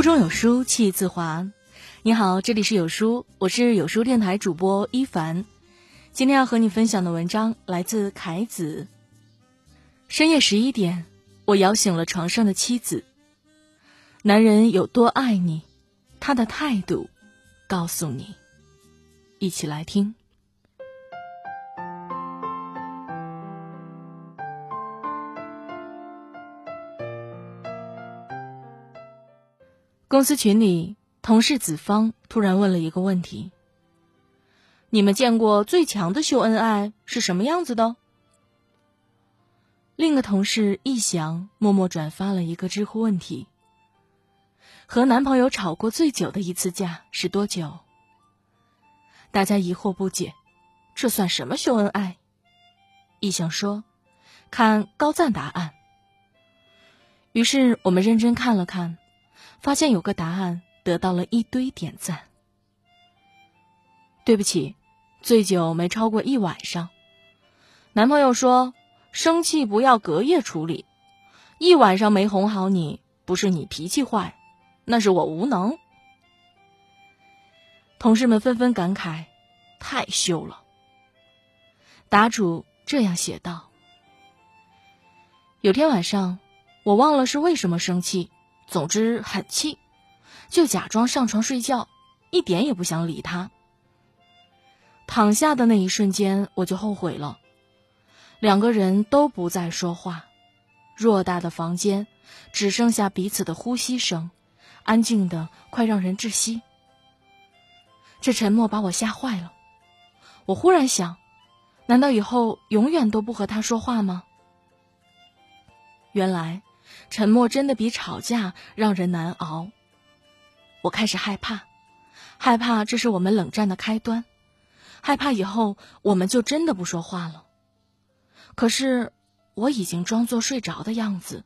书中有书气自华。你好，这里是有书，我是有书电台主播一凡。今天要和你分享的文章来自凯子。深夜十一点，我摇醒了床上的妻子。男人有多爱你，他的态度告诉你。一起来听。公司群里，同事子芳突然问了一个问题：“你们见过最强的秀恩爱是什么样子的？”另一个同事易翔默默转发了一个知乎问题：“和男朋友吵过最久的一次架是多久？”大家疑惑不解：“这算什么秀恩爱？”易翔说：“看高赞答案。”于是我们认真看了看。发现有个答案得到了一堆点赞。对不起，醉酒没超过一晚上。男朋友说：“生气不要隔夜处理，一晚上没哄好你，不是你脾气坏，那是我无能。”同事们纷纷感慨：“太秀了。”答主这样写道：“有天晚上，我忘了是为什么生气。”总之很气，就假装上床睡觉，一点也不想理他。躺下的那一瞬间，我就后悔了。两个人都不再说话，偌大的房间只剩下彼此的呼吸声，安静的快让人窒息。这沉默把我吓坏了。我忽然想，难道以后永远都不和他说话吗？原来。沉默真的比吵架让人难熬。我开始害怕，害怕这是我们冷战的开端，害怕以后我们就真的不说话了。可是我已经装作睡着的样子，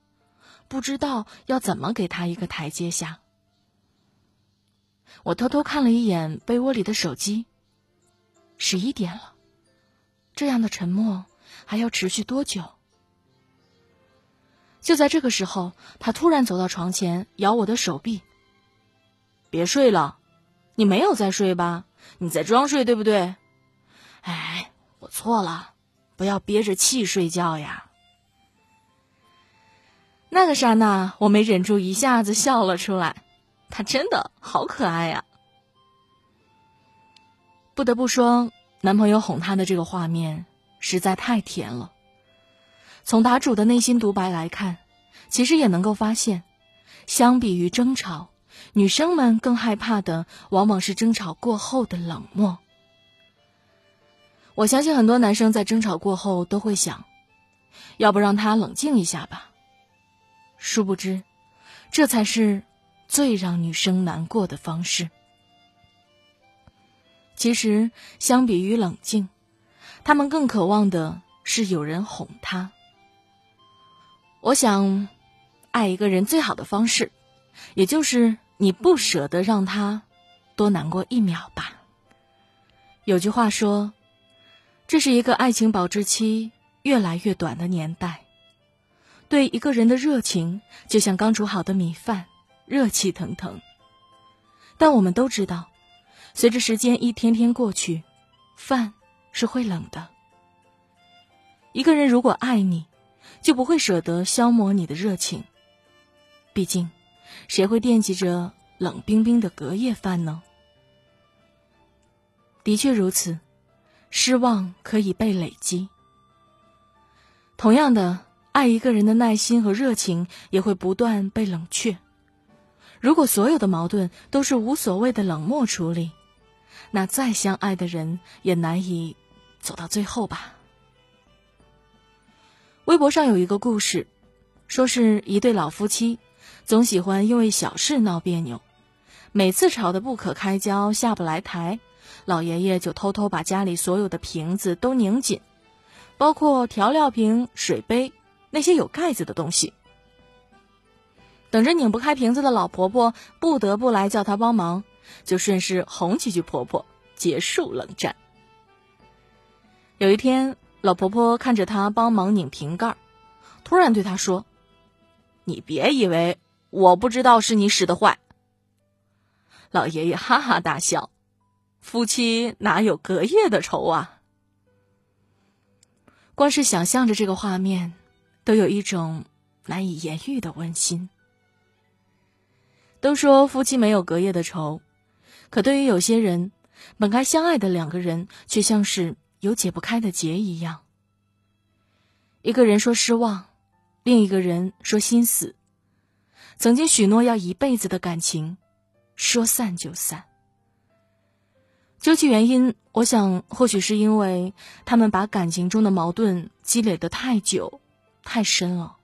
不知道要怎么给他一个台阶下。我偷偷看了一眼被窝里的手机，十一点了。这样的沉默还要持续多久？就在这个时候，他突然走到床前，咬我的手臂。别睡了，你没有在睡吧？你在装睡，对不对？哎，我错了，不要憋着气睡觉呀。那个刹那，我没忍住，一下子笑了出来。他真的好可爱呀！不得不说，男朋友哄她的这个画面实在太甜了。从答主的内心独白来看，其实也能够发现，相比于争吵，女生们更害怕的往往是争吵过后的冷漠。我相信很多男生在争吵过后都会想，要不让他冷静一下吧。殊不知，这才是最让女生难过的方式。其实，相比于冷静，他们更渴望的是有人哄她。我想，爱一个人最好的方式，也就是你不舍得让他多难过一秒吧。有句话说，这是一个爱情保质期越来越短的年代。对一个人的热情，就像刚煮好的米饭，热气腾腾。但我们都知道，随着时间一天天过去，饭是会冷的。一个人如果爱你，就不会舍得消磨你的热情。毕竟，谁会惦记着冷冰冰的隔夜饭呢？的确如此，失望可以被累积。同样的，爱一个人的耐心和热情也会不断被冷却。如果所有的矛盾都是无所谓的冷漠处理，那再相爱的人也难以走到最后吧。微博上有一个故事，说是一对老夫妻，总喜欢因为小事闹别扭，每次吵得不可开交、下不来台，老爷爷就偷偷把家里所有的瓶子都拧紧，包括调料瓶、水杯那些有盖子的东西。等着拧不开瓶子的老婆婆不得不来叫他帮忙，就顺势哄几句婆婆，结束冷战。有一天。老婆婆看着他帮忙拧瓶盖，突然对他说：“你别以为我不知道是你使的坏，老爷爷哈哈大笑：“夫妻哪有隔夜的仇啊？”光是想象着这个画面，都有一种难以言喻的温馨。都说夫妻没有隔夜的仇，可对于有些人，本该相爱的两个人，却像是有解不开的结一样。一个人说失望，另一个人说心死。曾经许诺要一辈子的感情，说散就散。究其原因，我想或许是因为他们把感情中的矛盾积累的太久、太深了。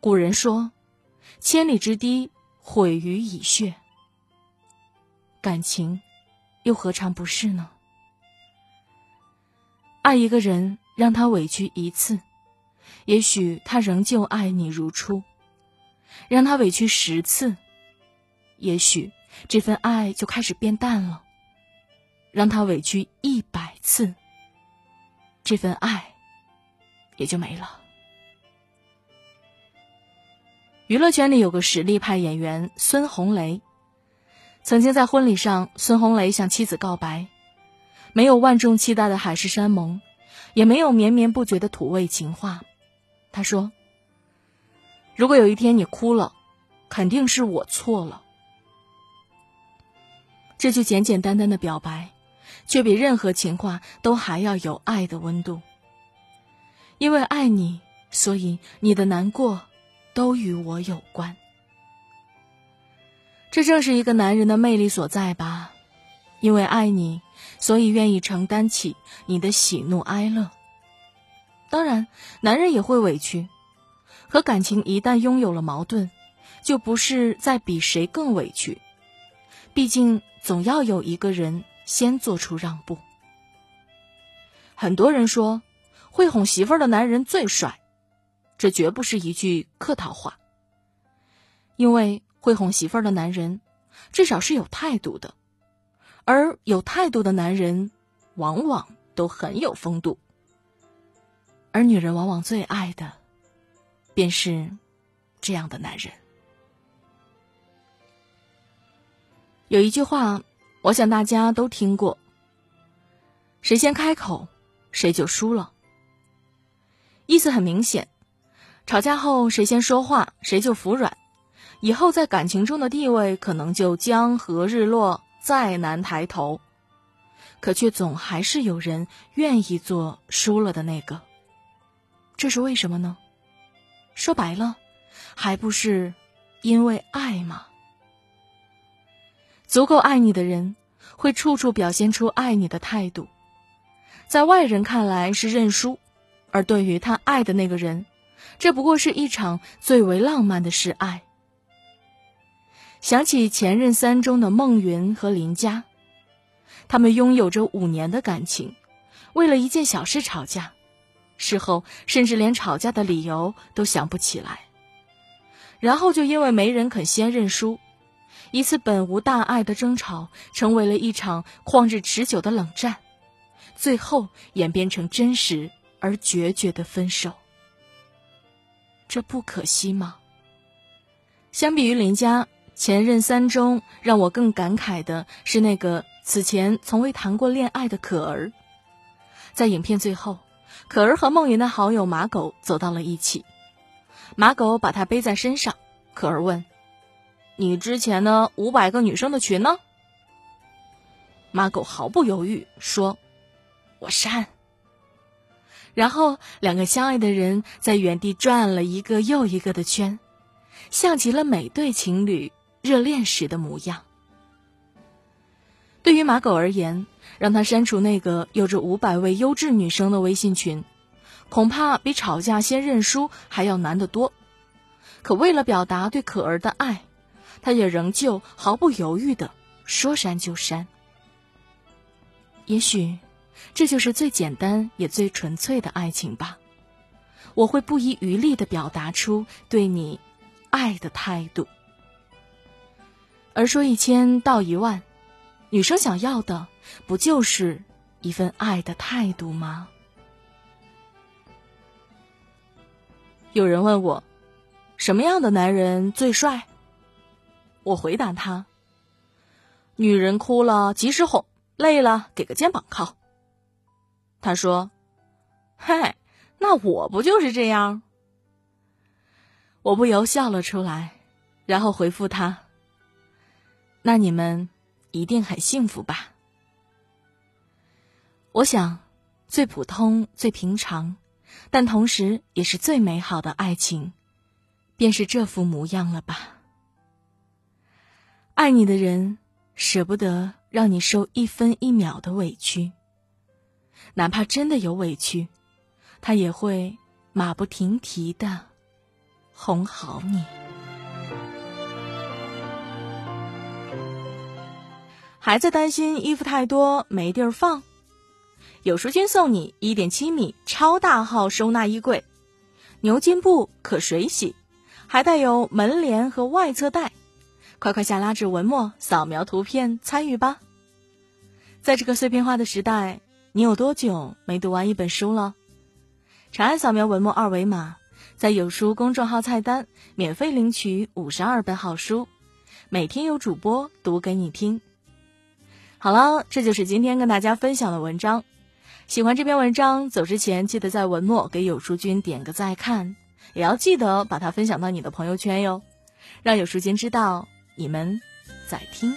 古人说：“千里之堤，毁于蚁穴。”感情，又何尝不是呢？爱一个人，让他委屈一次，也许他仍旧爱你如初；让他委屈十次，也许。这份爱就开始变淡了，让他委屈一百次，这份爱也就没了。娱乐圈里有个实力派演员孙红雷，曾经在婚礼上，孙红雷向妻子告白，没有万众期待的海誓山盟，也没有绵绵不绝的土味情话。他说：“如果有一天你哭了，肯定是我错了。”这句简简单单的表白，却比任何情话都还要有爱的温度。因为爱你，所以你的难过都与我有关。这正是一个男人的魅力所在吧？因为爱你，所以愿意承担起你的喜怒哀乐。当然，男人也会委屈，可感情一旦拥有了矛盾，就不是在比谁更委屈。毕竟。总要有一个人先做出让步。很多人说，会哄媳妇儿的男人最帅，这绝不是一句客套话。因为会哄媳妇儿的男人，至少是有态度的，而有态度的男人，往往都很有风度。而女人往往最爱的，便是这样的男人。有一句话，我想大家都听过：“谁先开口，谁就输了。”意思很明显，吵架后谁先说话，谁就服软，以后在感情中的地位可能就江河日落，再难抬头。可却总还是有人愿意做输了的那个，这是为什么呢？说白了，还不是因为爱吗？足够爱你的人，会处处表现出爱你的态度，在外人看来是认输，而对于他爱的那个人，这不过是一场最为浪漫的示爱。想起《前任三》中的孟云和林佳，他们拥有着五年的感情，为了一件小事吵架，事后甚至连吵架的理由都想不起来，然后就因为没人肯先认输。一次本无大碍的争吵，成为了一场旷日持久的冷战，最后演变成真实而决绝的分手。这不可惜吗？相比于林佳前任三中，让我更感慨的是那个此前从未谈过恋爱的可儿。在影片最后，可儿和梦云的好友马狗走到了一起，马狗把他背在身上，可儿问。你之前呢？五百个女生的群呢？马狗毫不犹豫说：“我删。”然后两个相爱的人在原地转了一个又一个的圈，像极了每对情侣热恋时的模样。对于马狗而言，让他删除那个有着五百位优质女生的微信群，恐怕比吵架先认输还要难得多。可为了表达对可儿的爱，他也仍旧毫不犹豫的说删就删。也许，这就是最简单也最纯粹的爱情吧。我会不遗余力的表达出对你爱的态度。而说一千道一万，女生想要的不就是一份爱的态度吗？有人问我，什么样的男人最帅？我回答他：女人哭了及时哄，累了给个肩膀靠。他说：“嗨，那我不就是这样？”我不由笑了出来，然后回复他：“那你们一定很幸福吧？”我想，最普通、最平常，但同时也是最美好的爱情，便是这副模样了吧？爱你的人，舍不得让你受一分一秒的委屈，哪怕真的有委屈，他也会马不停蹄的。哄好你，孩子担心衣服太多没地儿放，有书君送你一点七米超大号收纳衣柜，牛津布可水洗，还带有门帘和外侧袋，快快下拉至文末扫描图片参与吧。在这个碎片化的时代，你有多久没读完一本书了？长按扫描文末二维码。在有书公众号菜单免费领取五十二本好书，每天有主播读给你听。好了，这就是今天跟大家分享的文章。喜欢这篇文章，走之前记得在文末给有书君点个再看，也要记得把它分享到你的朋友圈哟，让有书君知道你们在听。